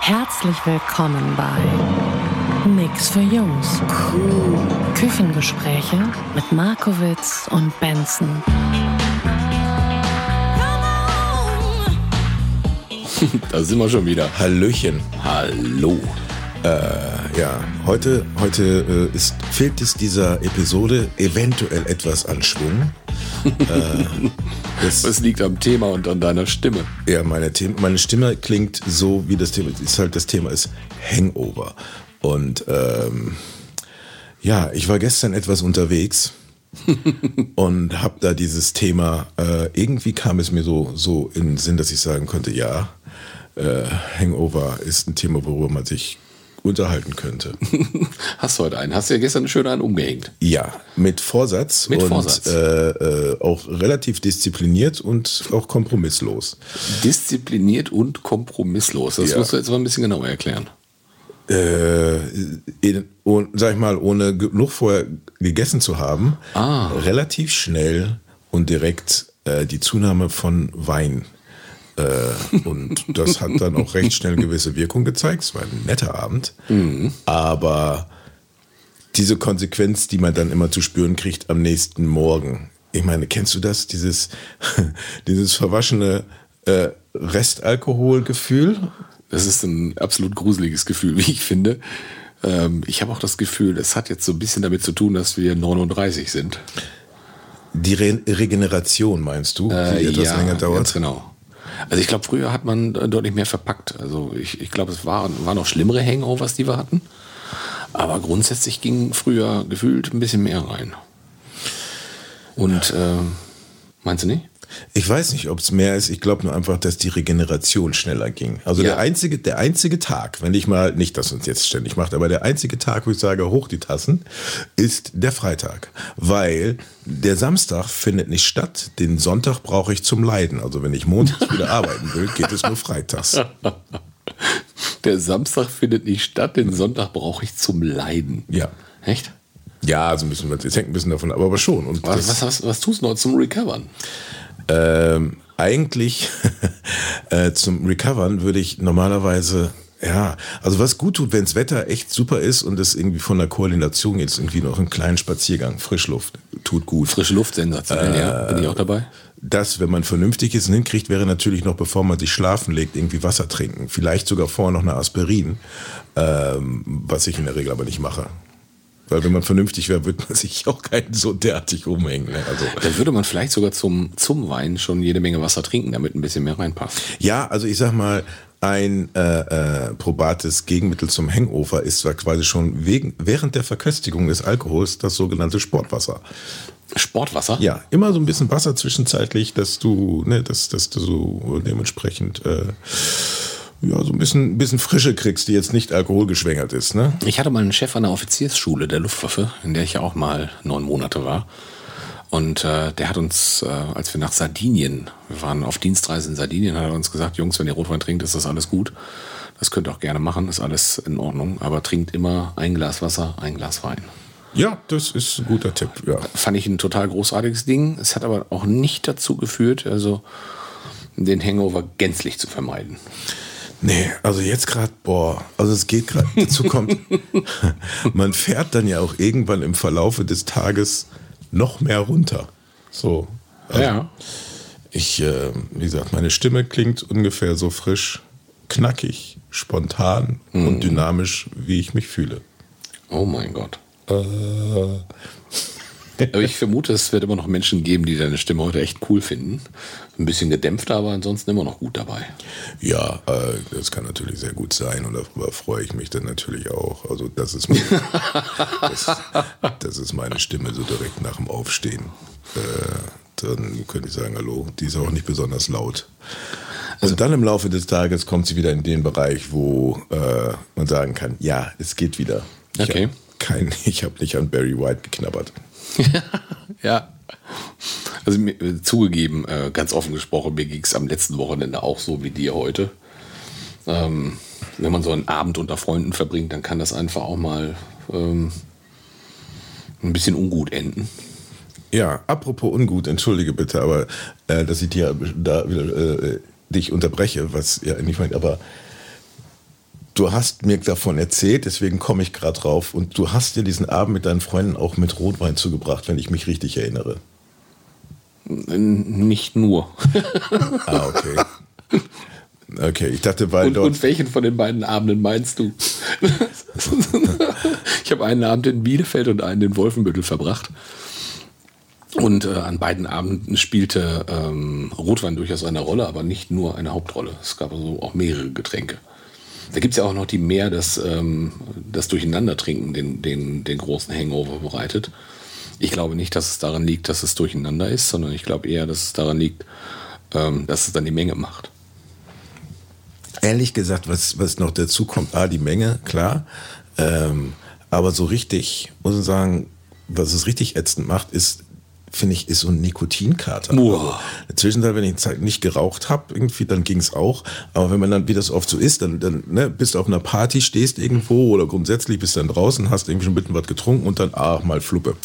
Herzlich willkommen bei Nix für Jungs. Küchengespräche mit Markowitz und Benson. Da sind wir schon wieder. Hallöchen. Hallo. Ja, heute, heute äh, ist, fehlt es dieser Episode eventuell etwas an Schwung. Äh, das, Es liegt am Thema und an deiner Stimme. ja, meine, The meine Stimme klingt so, wie das Thema ist. Halt das Thema ist Hangover. Und ähm, ja, ich war gestern etwas unterwegs und habe da dieses Thema. Äh, irgendwie kam es mir so so in den Sinn, dass ich sagen konnte, ja, äh, Hangover ist ein Thema, worüber man sich unterhalten könnte. Hast du heute einen? Hast du ja gestern schön einen umgehängt. Ja, mit Vorsatz Mit und Vorsatz. Äh, äh, auch relativ diszipliniert und auch kompromisslos. Diszipliniert und kompromisslos. Das Ja. musst du jetzt mal ein bisschen genauer erklären. Äh, in, und, sag ich mal, ohne genug vorher gegessen zu haben, Ah. relativ schnell und direkt äh, die Zunahme von Wein. Äh, und das hat dann auch recht schnell gewisse Wirkung gezeigt. Es war ein netter Abend. Aber diese Konsequenz, die man dann immer zu spüren kriegt am nächsten Morgen. Ich meine, kennst du das? Dieses, dieses verwaschene äh, Restalkoholgefühl? Das ist ein absolut gruseliges Gefühl, wie ich finde. Ähm, ich habe auch das Gefühl, es hat jetzt so ein bisschen damit zu tun, dass wir 39 sind. Die Re Regeneration, meinst du, die etwas länger ganz dauert? genau. Also ich glaube, früher hat man äh, deutlich mehr verpackt. Also ich, ich glaube, es waren, waren noch schlimmere Hangovers, die wir hatten. Aber grundsätzlich ging früher gefühlt ein bisschen mehr rein. Und äh, meinst du nicht? Ich weiß nicht, ob es mehr ist. Ich glaube nur einfach, dass die Regeneration schneller ging. Also Ja. der einzige, der einzige Tag, wenn ich mal, nicht, dass uns jetzt ständig macht, aber der einzige Tag, wo ich sage, hoch die Tassen, ist der Freitag. Weil der Samstag findet nicht statt. Den Sonntag brauche ich zum Leiden. Also wenn ich montags wieder arbeiten will, geht es nur freitags. Der Samstag findet nicht statt, den Sonntag brauche ich zum Leiden. Ja. Echt? Ja, also müssen wir, das hängt ein bisschen davon ab, aber schon. Und Was, was, was, was tust du noch zum Recovern? Ähm, eigentlich äh, zum Recovern würde ich normalerweise, ja, also was gut tut, wenn das Wetter echt super ist und es irgendwie von der Koordination jetzt irgendwie noch einen kleinen Spaziergang, Frischluft, tut gut. Frische Luft, sensationell, ja. Bin ich auch dabei? Das, wenn man vernünftig ist und hinkriegt, wäre natürlich noch, bevor man sich schlafen legt, irgendwie Wasser trinken. Vielleicht sogar vorher noch eine Aspirin, ähm, was ich in der Regel aber nicht mache. Weil wenn man vernünftig wäre, würde man sich auch keinen so derartig umhängen. Ne? Also, Dann würde man vielleicht sogar zum, zum Wein schon jede Menge Wasser trinken, damit ein bisschen mehr reinpasst. Ja, also ich sag mal, ein äh, äh, probates Gegenmittel zum Hangover ist zwar quasi schon wegen, während der Verköstigung des Alkohols das sogenannte Sportwasser. Sportwasser? Ja, immer so ein bisschen Wasser zwischenzeitlich, dass du, ne, dass, dass du so dementsprechend äh, ja, so ein bisschen, ein bisschen Frische kriegst, die jetzt nicht alkoholgeschwängert ist, ne? Ich hatte mal einen Chef an der Offiziersschule der Luftwaffe, in der ich ja auch mal neun Monate war. Und äh, der hat uns, äh, als wir nach Sardinien, wir waren auf Dienstreise in Sardinien, hat er uns gesagt, Jungs, wenn ihr Rotwein trinkt, ist das alles gut. Das könnt ihr auch gerne machen, ist alles in Ordnung. Aber trinkt immer ein Glas Wasser, ein Glas Wein. Ja, das ist ein guter Tipp, ja. Fand ich ein total großartiges Ding. Es hat aber auch nicht dazu geführt, also den Hangover gänzlich zu vermeiden. Nee, also jetzt gerade, boah, also es geht gerade, dazu kommt, man fährt dann ja auch irgendwann im Verlaufe des Tages noch mehr runter. So. Also Ja. Ich, äh, wie gesagt, meine Stimme klingt ungefähr so frisch, knackig, spontan und dynamisch, wie ich mich fühle. Oh mein Gott. Aber ich vermute, es wird immer noch Menschen geben, die deine Stimme heute echt cool finden. Ein bisschen gedämpfter, aber ansonsten immer noch gut dabei. Ja, äh, das kann natürlich sehr gut sein und darüber freue ich mich dann natürlich auch. Also das ist, meine, das, das ist meine Stimme so direkt nach dem Aufstehen. Äh, dann könnte ich sagen, hallo, die ist auch nicht besonders laut. Also und dann im Laufe des Tages kommt sie wieder in den Bereich, wo äh, man sagen kann, ja, es geht wieder. Ich Okay. hab Kein, ich habe nicht an Barry White geknabbert. Ja. Also äh, zugegeben, äh, ganz offen gesprochen, mir ging es am letzten Wochenende auch so wie dir heute. Ähm, wenn man so einen Abend unter Freunden verbringt, dann kann das einfach auch mal ähm, ein bisschen ungut enden. Ja, apropos ungut, entschuldige bitte, aber äh, dass ich dir da wieder äh, dich unterbreche, was ja nicht meint, aber du hast mir davon erzählt, deswegen komme ich gerade drauf und du hast dir diesen Abend mit deinen Freunden auch mit Rotwein zugebracht, wenn ich mich richtig erinnere. Nicht nur. Ah, okay. Okay, ich dachte, weil Und, dort. und welchen von den beiden Abenden meinst du? ich habe einen Abend in Bielefeld und einen in Wolfenbüttel verbracht. Und äh, an beiden Abenden spielte ähm, Rotwein durchaus eine Rolle, aber nicht nur eine Hauptrolle. Es gab also auch mehrere Getränke. Da gibt es ja auch noch die mehr, das, ähm, das Durcheinandertrinken den, den, den großen Hangover bereitet. Ich glaube nicht, dass es daran liegt, dass es durcheinander ist, sondern ich glaube eher, dass es daran liegt, ähm, dass es dann die Menge macht. Ehrlich gesagt, was, was noch dazu kommt, ah, die Menge, klar. Ähm, aber so richtig, muss man sagen, was es richtig ätzend macht, ist, finde ich, ist so ein Nikotinkater. Also, eine Zwischenzeit, wenn ich Zeit nicht geraucht habe, irgendwie, dann ging es auch. Aber wenn man dann, wie das oft so ist, dann, dann ne, bist du auf einer Party, stehst irgendwo oder grundsätzlich bist dann draußen, hast irgendwie schon ein bisschen was getrunken und dann, ach, mal Fluppe.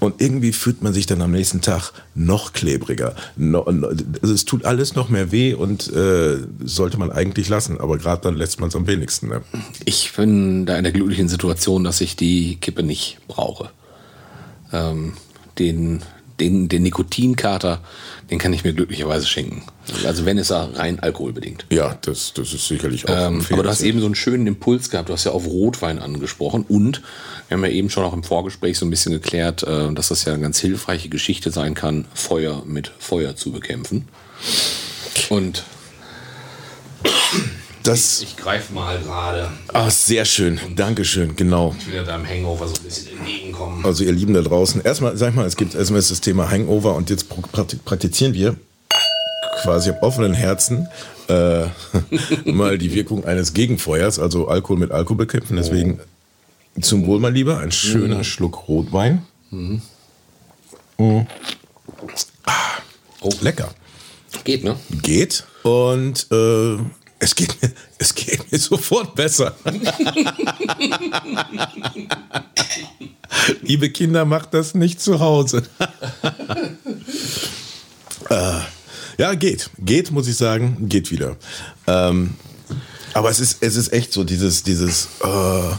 Und irgendwie fühlt man sich dann am nächsten Tag noch klebriger. No, no, also es tut alles noch mehr weh und äh, sollte man eigentlich lassen. Aber gerade dann lässt man es am wenigsten. Ne? Ich bin da in der glücklichen Situation, dass ich die Kippe nicht brauche. Ähm, den, den, den Nikotinkater, den kann ich mir glücklicherweise schenken. Also wenn es ja rein alkoholbedingt. Ja, das, das ist sicherlich auch Ähm, aber du hast eben so einen schönen Impuls gehabt. Du hast ja auf Rotwein angesprochen und wir haben ja eben schon auch im Vorgespräch so ein bisschen geklärt, äh, dass das ja eine ganz hilfreiche Geschichte sein kann, Feuer mit Feuer zu bekämpfen. Und Das, ich greife mal gerade, ah, sehr schön. Dankeschön, genau. ich will ja deinem Hangover so ein bisschen entgegenkommen. Also ihr Lieben da draußen, erstmal, sag ich mal, es gibt erstmal das Thema Hangover und jetzt prakti- praktizieren wir quasi am offenen Herzen äh, mal die Wirkung eines Gegenfeuers, also Alkohol mit Alkohol bekämpfen. Deswegen zum Wohl, mein Lieber, ein schöner Schluck Rotwein. Mm. Ah, oh, lecker. Geht, ne? Geht und äh, es, geht mir, es geht mir sofort besser. Liebe Kinder, macht das nicht zu Hause. äh, ja, geht. Geht, muss ich sagen. Geht wieder. Ähm, aber es ist, es ist echt so, dieses, dieses, äh,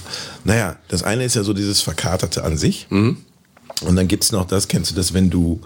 naja, das eine ist ja so dieses Verkaterte an sich. Und dann gibt es noch das, kennst du das, wenn du,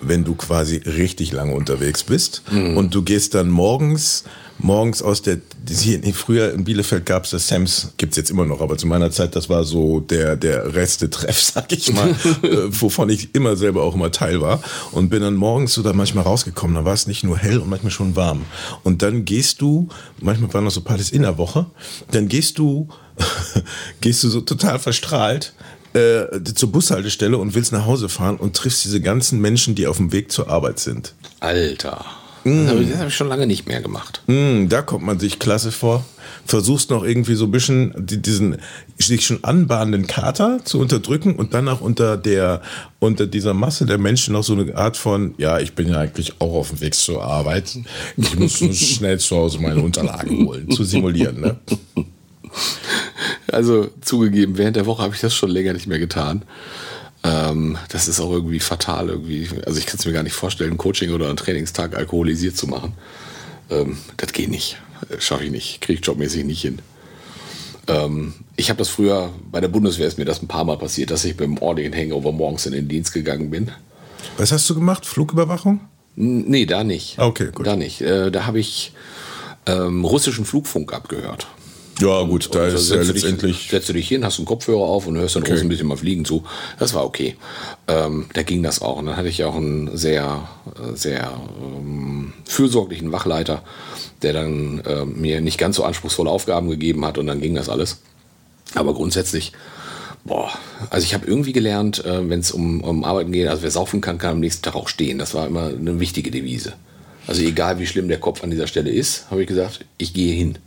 wenn du quasi richtig lange unterwegs bist und du gehst dann morgens, morgens aus der, hier, früher in Bielefeld gab es das Sams, gibt's jetzt immer noch, aber zu meiner Zeit, das war so der, der Restetreff, sag ich mal, äh, wovon ich immer selber auch immer Teil war und bin dann morgens so da manchmal rausgekommen, da war es nicht nur hell und manchmal schon warm. Und dann gehst du, manchmal waren noch so Partys in der Woche, dann gehst du, gehst du so total verstrahlt äh, zur Bushaltestelle und willst nach Hause fahren und triffst diese ganzen Menschen, die auf dem Weg zur Arbeit sind. Alter. Das habe ich, hab ich schon lange nicht mehr gemacht. Hm, da kommt man sich klasse vor. Versuchst noch irgendwie so ein bisschen die, diesen sich schon anbahnenden Kater zu unterdrücken und dann auch unter der unter dieser Masse der Menschen noch so eine Art von, ja, ich bin ja eigentlich auch auf dem Weg zur Arbeit. Ich muss schnell zu Hause meine Unterlagen holen, zu simulieren. Ne? Also zugegeben, während der Woche habe ich das schon länger nicht mehr getan. Ähm, das ist auch irgendwie fatal irgendwie. Also ich kann es mir gar nicht vorstellen, ein Coaching oder einen Trainingstag alkoholisiert zu machen. Ähm, das geht nicht. Schaffe ich nicht. Kriege ich jobmäßig nicht hin. Ähm, ich habe das früher, bei der Bundeswehr ist mir das ein paar Mal passiert, dass ich mit dem ordentlichen Hangover morgens in den Dienst gegangen bin. Was hast du gemacht? Flugüberwachung? N- Nee, da nicht. Okay, gut. Da nicht. Äh, da habe ich ähm, russischen Flugfunk abgehört. Ja, gut, da Also ist ja letztendlich. Dich, setzt du dich hin, hast einen Kopfhörer auf und hörst dann Okay. ein bisschen mal fliegen zu. Das war okay. Ähm, da ging das auch. Und dann hatte ich auch einen sehr, äh, sehr ähm, fürsorglichen Wachleiter, der dann ähm, mir nicht ganz so anspruchsvolle Aufgaben gegeben hat und dann ging das alles. Aber grundsätzlich, boah, also ich habe irgendwie gelernt, äh, wenn es um, um Arbeiten geht, also wer saufen kann, kann am nächsten Tag auch stehen. Das war immer eine wichtige Devise. Also egal wie schlimm der Kopf an dieser Stelle ist, habe ich gesagt, ich gehe hin.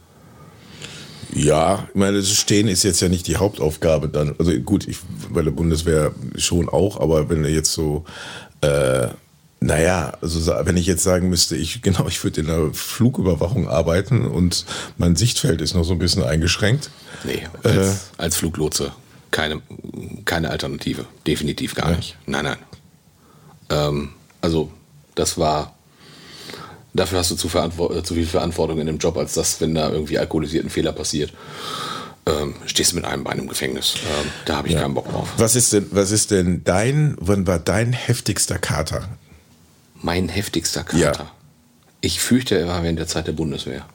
Ja, ich meine, das Stehen ist jetzt ja nicht die Hauptaufgabe dann. Also gut, ich, bei der Bundeswehr schon auch, aber wenn du jetzt so, äh, naja, also wenn ich jetzt sagen müsste, ich genau, ich würde in der Flugüberwachung arbeiten und mein Sichtfeld ist noch so ein bisschen eingeschränkt. Nee, als, äh, als Fluglotse keine, keine Alternative. Definitiv gar ja. nicht. Nein, nein. Ähm, also, das war. Dafür hast du zu, äh, zu, viel Verantwortung in dem Job, als dass, wenn da irgendwie alkoholisiert ein Fehler passiert, ähm, stehst du mit einem Bein im Gefängnis. Ähm, da habe ich ja. keinen Bock drauf. Was ist denn, was ist denn dein, wann war dein heftigster Kater? Mein heftigster Kater? Ja. Ich fürchte, er war während der Zeit der Bundeswehr.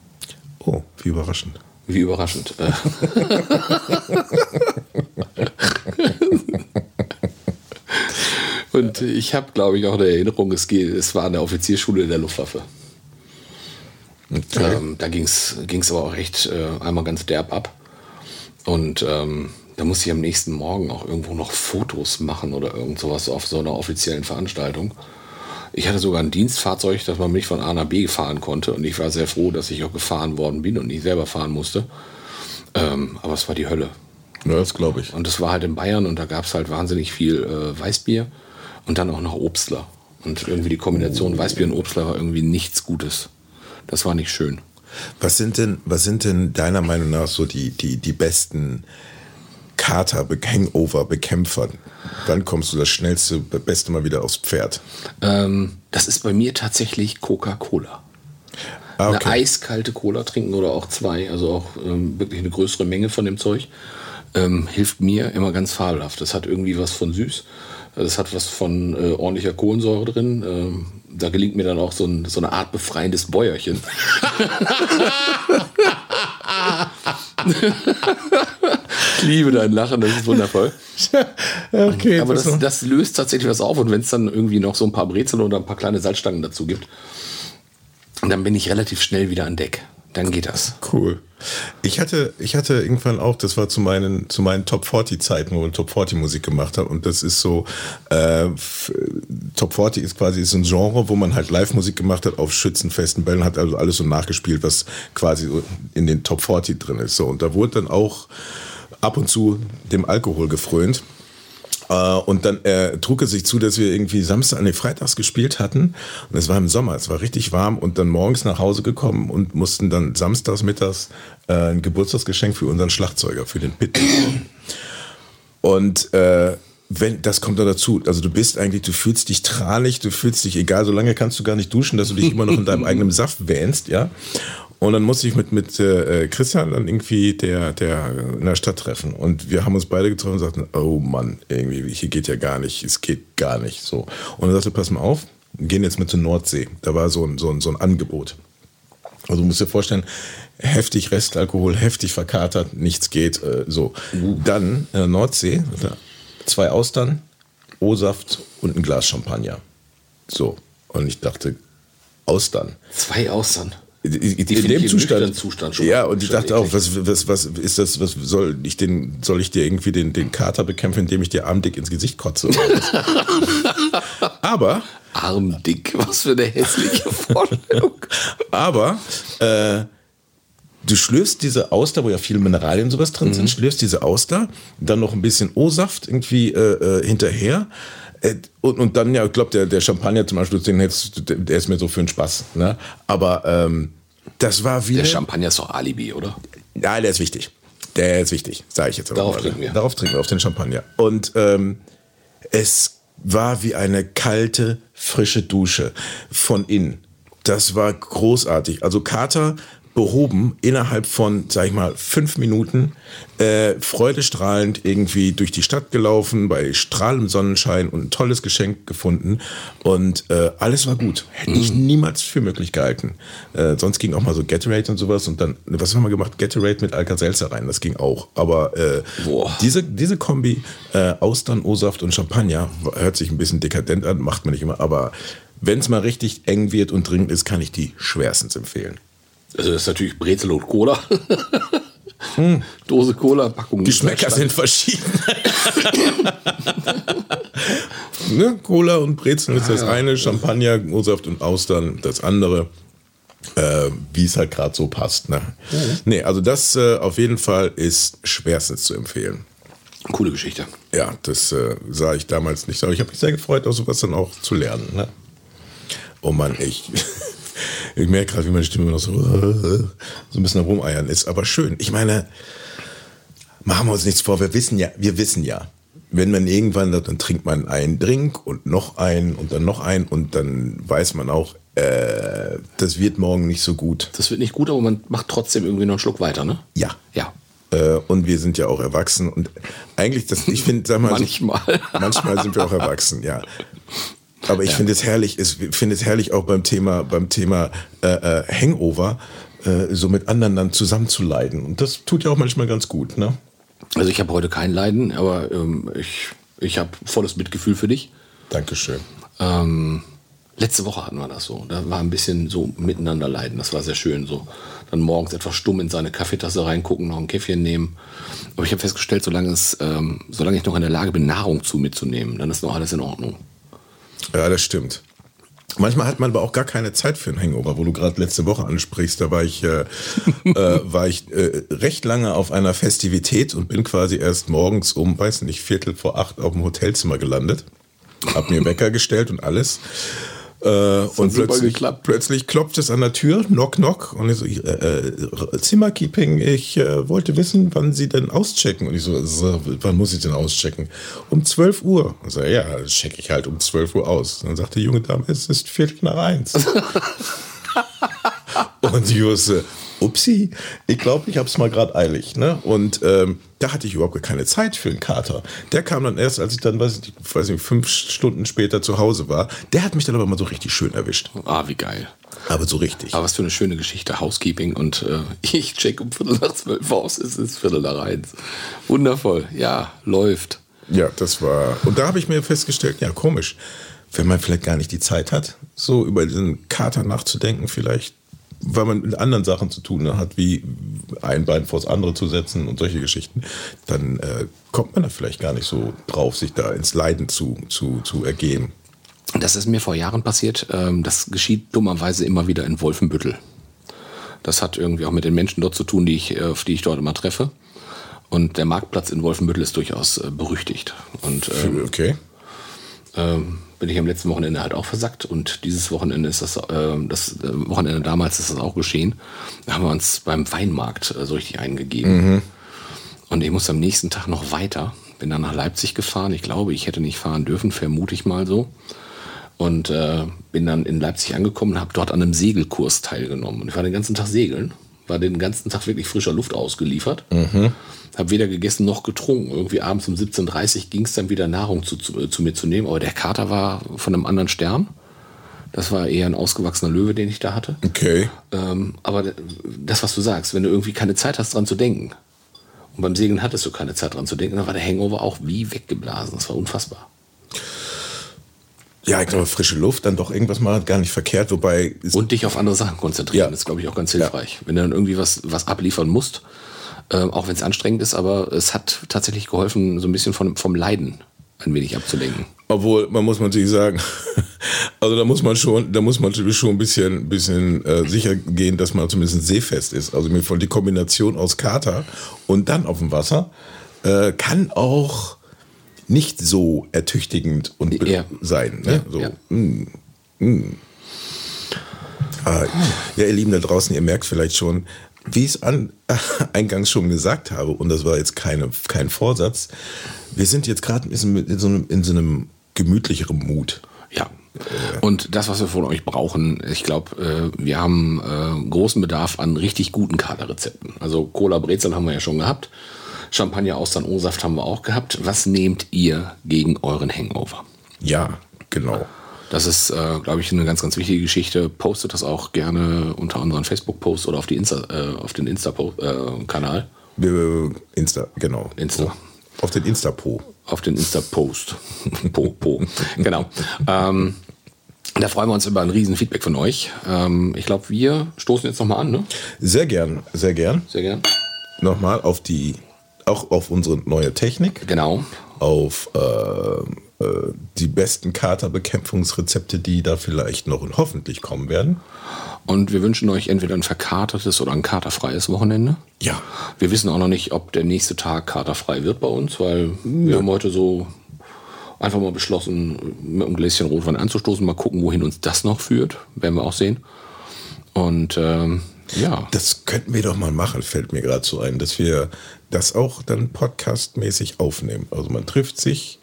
Oh, wie überraschend. Wie überraschend. Äh. Und ich habe, glaube ich, auch eine Erinnerung, es, geht, es war an der Offizierschule der Luftwaffe. Okay. Ähm, da ging es aber auch echt äh, einmal ganz derb ab. Und ähm, da musste ich am nächsten Morgen auch irgendwo noch Fotos machen oder irgend sowas auf so einer offiziellen Veranstaltung. Ich hatte sogar ein Dienstfahrzeug, dass man mich von A nach B fahren konnte. Und ich war sehr froh, dass ich auch gefahren worden bin und nicht selber fahren musste. Ähm, aber es war die Hölle. Ja, das glaube ich. Und es war halt in Bayern und da gab es halt wahnsinnig viel äh, Weißbier und dann auch noch Obstler. Und irgendwie die Kombination Weißbier und Obstler war irgendwie nichts Gutes. Das war nicht schön. Was sind denn, was sind denn deiner Meinung nach so die, die, die besten Kater, Hangover, Bekämpfer? Wann kommst du das schnellste, beste Mal wieder aufs Pferd? Ähm, das ist bei mir tatsächlich Coca-Cola. Ah, okay. Eine eiskalte Cola trinken oder auch zwei, also auch ähm, wirklich eine größere Menge von dem Zeug, ähm, hilft mir immer ganz fabelhaft. Das hat irgendwie was von süß das hat was von äh, ordentlicher Kohlensäure drin. Da gelingt mir dann auch so, ein, so eine Art befreiendes Bäuerchen. ich liebe dein Lachen, das ist wundervoll. okay, Aber das, das, löst tatsächlich was auf. Und wenn es dann irgendwie noch so ein paar Brezeln oder ein paar kleine Salzstangen dazu gibt, dann bin ich relativ schnell wieder an Deck dann geht das. Cool. Ich hatte, ich hatte irgendwann auch, das war zu meinen, zu meinen Top 40 Zeiten, wo ich Top 40 Musik gemacht habe. Und das ist so, äh, Top 40 ist quasi so ein Genre, wo man halt Live-Musik gemacht hat auf Schützenfesten, Bällen, hat also alles so nachgespielt, was quasi in den Top 40 drin ist. So, und da wurde dann auch ab und zu dem Alkohol gefrönt. Äh, und dann äh, trug es sich zu, dass wir irgendwie Samstag, nee, Freitags gespielt hatten. Und es war im Sommer, es war richtig warm und dann morgens nach Hause gekommen und mussten dann samstags mittags äh, ein Geburtstagsgeschenk für unseren Schlagzeuger, für den Pit. Und äh, wenn, das kommt da dazu. Also du bist eigentlich, du fühlst dich tranig, du fühlst dich egal, solange kannst du gar nicht duschen, dass du dich immer noch in deinem eigenen Saft wähnst, ja. Und dann musste ich mit, mit äh, Christian dann irgendwie der, der in der Stadt treffen. Und wir haben uns beide getroffen und sagten, oh Mann, irgendwie, hier geht ja gar nicht, es geht gar nicht so. Und er sagte, pass mal auf, gehen jetzt mit zur Nordsee. Da war so ein, so ein, so ein Angebot. Also du musst dir vorstellen, heftig Restalkohol, heftig verkatert, nichts geht. Äh, so. Dann in der Nordsee, zwei Austern, O-Saft und ein Glas Champagner. So. Und ich dachte, Austern. Zwei Austern in dem Zustand, Zustand schon ja und ich dachte auch was, was was ist das was soll ich den soll ich dir irgendwie den den Kater bekämpfen indem ich dir armdick ins Gesicht kotze aber armdick was für eine hässliche Vorstellung. Aber äh, du schlürfst diese Auster, wo ja viele Mineralien und sowas drin mhm. sind, schlürfst diese Auster, dann noch ein bisschen O-Saft irgendwie äh, äh hinterher und, und dann, ja, ich glaube, der, der Champagner zum Beispiel, den hättest, der ist mir so für einen Spaß. Ne? Aber ähm, das war wie. Der Champagner ist doch Alibi, oder? Ja, der ist wichtig. Der ist wichtig, sage ich jetzt aber Darauf mal. trinken wir. Darauf trinken wir, auf den Champagner. Und ähm, es war wie eine kalte, frische Dusche von innen. Das war großartig. Also Kater behoben innerhalb von, sag ich mal, fünf Minuten, äh, freudestrahlend irgendwie durch die Stadt gelaufen, bei strahlendem Sonnenschein und ein tolles Geschenk gefunden und äh, alles war gut. Hätte ich mhm. niemals für möglich gehalten. Äh, sonst ging auch mal so Gatorade und sowas und dann, was haben wir gemacht? Gatorade mit Alka-Seltzer rein, das ging auch. Aber äh, diese, diese Kombi äh, Austern, O-Saft und Champagner hört sich ein bisschen dekadent an, macht man nicht immer, aber wenn es mal richtig eng wird und dringend ist, kann ich die schwerstens empfehlen. Also das ist natürlich Brezel und Cola. Dose Cola, Packung. Geschmäcker sind verschieden. ne? Cola und Brezeln ist das eine, Champagner, O-Saft und Austern das andere. Äh, wie es halt gerade so passt. Ne? Nee, also das äh, auf jeden Fall ist schwerstens zu empfehlen. Coole Geschichte. Ja, das äh, sah ich damals nicht. Aber ich habe mich sehr gefreut, auch sowas dann auch zu lernen. Ne? Oh Mann, ich, ich merke gerade, wie meine Stimme noch so, so ein bisschen rumeiern ist. Aber schön. Ich meine, machen wir uns nichts vor. Wir wissen ja, wir wissen ja, wenn man irgendwann, dann trinkt man einen Drink und noch einen und dann noch einen und dann weiß man auch, äh, das wird morgen nicht so gut. Das wird nicht gut, aber man macht trotzdem irgendwie noch einen Schluck weiter, ne? Ja. Ja. Äh, und wir sind ja auch erwachsen und eigentlich, das, ich finde, sag mal, so- Manchmal. manchmal sind wir auch erwachsen, ja. Aber ich finde es herrlich, ich finde es herrlich auch beim Thema, beim Thema äh, äh, Hangover, äh, so mit anderen dann zusammenzuleiden. Und das tut ja auch manchmal ganz gut, ne? Also ich habe heute kein Leiden, aber ähm, ich, ich habe volles Mitgefühl für dich. Dankeschön. Ähm, letzte Woche hatten wir das so. Da war ein bisschen so miteinander leiden. Das war sehr schön so. Dann morgens etwas stumm in seine Kaffeetasse reingucken, noch ein Käffchen nehmen. Aber ich habe festgestellt, solange, es, ähm, solange ich noch in der Lage bin, Nahrung zu mitzunehmen, dann ist noch alles in Ordnung. Ja, das stimmt. Manchmal hat man aber auch gar keine Zeit für einen Hangover, wo du gerade letzte Woche ansprichst. Da war ich, äh, äh, war ich äh, recht lange auf einer Festivität und bin quasi erst morgens um, weiß nicht, Viertel vor acht auf dem Hotelzimmer gelandet. Hab mir Wecker gestellt und alles. Äh, und plötzlich, plötzlich klopft es an der Tür, knock, knock. Und ich so, äh, äh, Zimmerkeeping, ich äh, wollte wissen, wann Sie denn auschecken. Und ich so, so, wann muss ich denn auschecken? Um 12 Uhr. Und so, ja, checke ich halt um 12 Uhr aus. Und dann sagt die junge Dame, es ist Viertel nach eins. Und die wusste, upsi, ich glaube, ich habe es mal gerade eilig. Ne? Und ähm, da hatte ich überhaupt keine Zeit für einen Kater. Der kam dann erst, als ich dann, weiß ich, weiß nicht, fünf Stunden später zu Hause war. Der hat mich dann aber mal so richtig schön erwischt. Ah, wie geil. Aber so richtig. Aber was für eine schöne Geschichte, Housekeeping. Und äh, ich check um Viertel nach zwölf aus, es ist Viertel nach eins. Wundervoll. Ja, läuft. Ja, das war. Und da habe ich mir festgestellt, ja, komisch, wenn man vielleicht gar nicht die Zeit hat, so über diesen Kater nachzudenken, vielleicht, weil man mit anderen Sachen zu tun hat, wie ein Bein vors andere zu setzen und solche Geschichten, dann äh, kommt man da vielleicht gar nicht so drauf, sich da ins Leiden zu, zu, zu ergehen. Das ist mir vor Jahren passiert. Ähm, Das geschieht dummerweise immer wieder in Wolfenbüttel. Das hat irgendwie auch mit den Menschen dort zu tun, die ich, äh, auf die ich dort immer treffe. Und der Marktplatz in Wolfenbüttel ist durchaus äh, berüchtigt. Und ähm, Okay. ähm, bin ich am letzten Wochenende halt auch versackt und dieses Wochenende ist das, ähm, das äh, Wochenende damals ist das auch geschehen. Da haben wir uns beim Weinmarkt äh, so richtig eingegeben. Und ich muss am nächsten Tag noch weiter. Bin dann nach Leipzig gefahren. Ich glaube, ich hätte nicht fahren dürfen, vermute ich mal so. Und äh, bin dann in Leipzig angekommen und habe dort an einem Segelkurs teilgenommen. Und ich war den ganzen Tag segeln, war den ganzen Tag wirklich frischer Luft ausgeliefert. Habe weder gegessen noch getrunken. Irgendwie abends um 17.30 Uhr ging es dann wieder Nahrung zu, zu, zu mir zu nehmen. Aber der Kater war von einem anderen Stern. Das war eher ein ausgewachsener Löwe, den ich da hatte. Okay. Ähm, aber das, was du sagst, wenn du irgendwie keine Zeit hast, dran zu denken. Und beim Segeln hattest du keine Zeit dran zu denken, dann war der Hangover auch wie weggeblasen. Das war unfassbar. Ja, ich glaube, frische Luft, dann doch irgendwas mal gar nicht verkehrt, wobei. Und dich auf andere Sachen konzentrieren, Ja. ist, glaube ich, auch ganz hilfreich. Wenn du dann irgendwie was, was abliefern musst, ähm, auch wenn es anstrengend ist, aber es hat tatsächlich geholfen, so ein bisschen von, vom Leiden ein wenig abzulenken. Obwohl, man muss natürlich sagen, also da muss man schon, da muss man schon ein bisschen, bisschen äh, sicher gehen, dass man zumindest seefest ist. Also mir von die Kombination aus Kater und dann auf dem Wasser äh, kann auch nicht so ertüchtigend und Ja. sein. Ne? Ja, so. ja. mm, mm. Ah, ja, ihr Lieben da draußen, ihr merkt vielleicht schon, wie ich es an, eingangs schon gesagt habe, und das war jetzt keine, kein Vorsatz, wir sind jetzt gerade in, in, so einem- in so einem gemütlicheren Mut. Ja. Und das, was wir von euch brauchen, ich glaube, äh, wir haben äh, großen Bedarf an richtig guten Kaderrezepten. Also Cola Brezel haben wir ja schon gehabt. Champagner Austern O-Saft haben wir auch gehabt. Was nehmt ihr gegen euren Hangover? Ja, genau. Das ist, äh, glaube ich, eine ganz, ganz wichtige Geschichte. Postet das auch gerne unter unseren Facebook-Post oder auf, die Insta, äh, auf den Insta-Kanal. Wir, Insta, genau. Insta. Auf den Insta-Po. auf den Insta-Post. po, po. Genau. Ähm, da freuen wir uns über ein riesen Feedback von euch. Ähm, ich glaube, wir stoßen jetzt nochmal an, ne? Sehr gern, sehr gern. Sehr gern. nochmal auf die, auch auf unsere neue Technik, Genau. auf äh, äh, die besten Katerbekämpfungsrezepte, die da vielleicht noch und hoffentlich kommen werden. Und wir wünschen euch entweder ein verkatertes oder ein katerfreies Wochenende. Ja. Wir wissen auch noch nicht, ob der nächste Tag katerfrei wird bei uns, weil wir haben heute so einfach mal beschlossen, mit einem Gläschen Rotwein anzustoßen, mal gucken, wohin uns das noch führt. Werden wir auch sehen. Und ähm, ja, Das könnten wir doch mal machen, fällt mir gerade so ein, dass wir das auch dann podcastmäßig aufnehmen. Also man trifft sich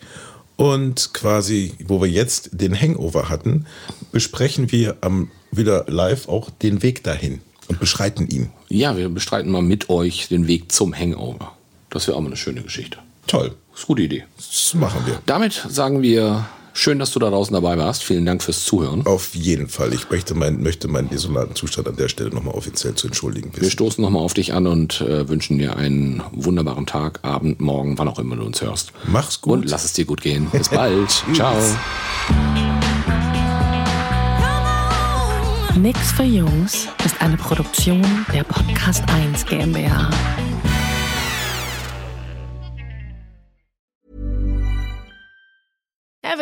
und quasi, wo wir jetzt den Hangover hatten, besprechen wir am, wieder live auch den Weg dahin und beschreiten ihn. ja, wir bestreiten mal mit euch den Weg zum Hangover. Das wäre auch mal eine schöne Geschichte. Toll, Das ist eine gute Idee. das machen wir. Damit sagen wir, schön, dass du da draußen dabei warst. Vielen Dank fürs Zuhören. Auf jeden Fall. Ich möchte, mein, möchte meinen desolaten Zustand an der Stelle nochmal offiziell zu entschuldigen Wir wissen. stoßen nochmal auf dich an und äh, wünschen dir einen wunderbaren Tag, Abend, Morgen, wann auch immer du uns hörst. Mach's gut. Und lass es dir gut gehen. Bis bald. Ciao. Nix für Jungs ist eine Produktion der Podcast 1 GmbH.